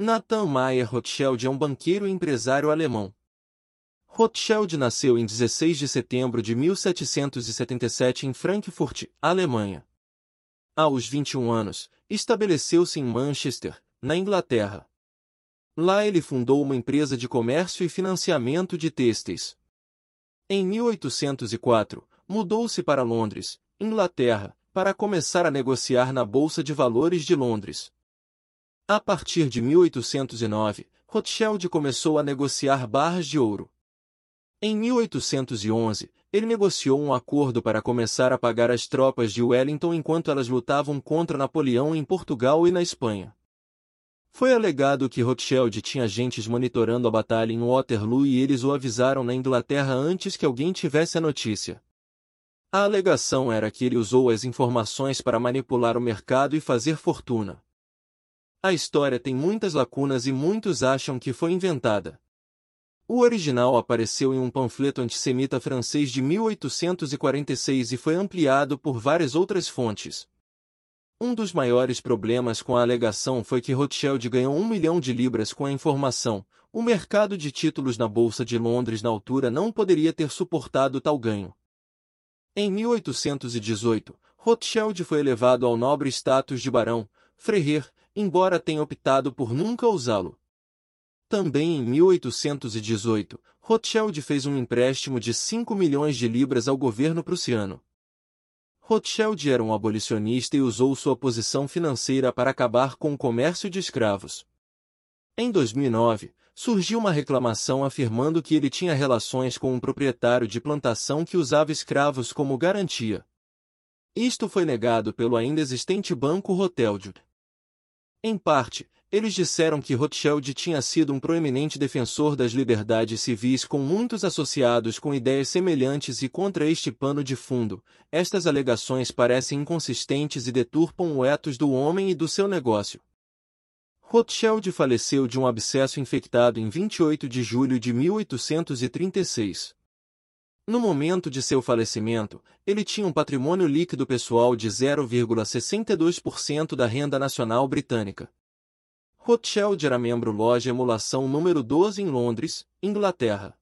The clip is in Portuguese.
Nathan Mayer Rothschild é um banqueiro e empresário alemão. Rothschild nasceu em 16 de setembro de 1777 em Frankfurt, Alemanha. Aos 21 anos, estabeleceu-se em Manchester, na Inglaterra. Lá ele fundou uma empresa de comércio e financiamento de têxteis. Em 1804, mudou-se para Londres, Inglaterra, para começar a negociar na Bolsa de Valores de Londres. A partir de 1809, Rothschild começou a negociar barras de ouro. Em 1811, ele negociou um acordo para começar a pagar as tropas de Wellington enquanto elas lutavam contra Napoleão em Portugal e na Espanha. Foi alegado que Rothschild tinha agentes monitorando a batalha em Waterloo e eles o avisaram na Inglaterra antes que alguém tivesse a notícia. A alegação era que ele usou as informações para manipular o mercado e fazer fortuna. A história tem muitas lacunas e muitos acham que foi inventada. O original apareceu em um panfleto antissemita francês de 1846 e foi ampliado por várias outras fontes. Um dos maiores problemas com a alegação foi que Rothschild ganhou um milhão de libras com a informação. O mercado de títulos na Bolsa de Londres na altura não poderia ter suportado tal ganho. Em 1818, Rothschild foi elevado ao nobre status de barão, Freiherr, embora tenha optado por nunca usá-lo. Também em 1818, Rothschild fez um empréstimo de 5 milhões de libras ao governo prussiano. Rothschild era um abolicionista e usou sua posição financeira para acabar com o comércio de escravos. Em 2009, surgiu uma reclamação afirmando que ele tinha relações com um proprietário de plantação que usava escravos como garantia. Isto foi negado pelo ainda existente Banco Rothschild. Em parte, eles disseram que Rothschild tinha sido um proeminente defensor das liberdades civis com muitos associados com ideias semelhantes e contra este pano de fundo. Estas alegações parecem inconsistentes e deturpam o ethos do homem e do seu negócio. Rothschild faleceu de um abscesso infectado em 28 de julho de 1836. No momento de seu falecimento, ele tinha um patrimônio líquido pessoal de 0,62% da renda nacional britânica. Rothschild era membro loja Emulação número 12 em Londres, Inglaterra.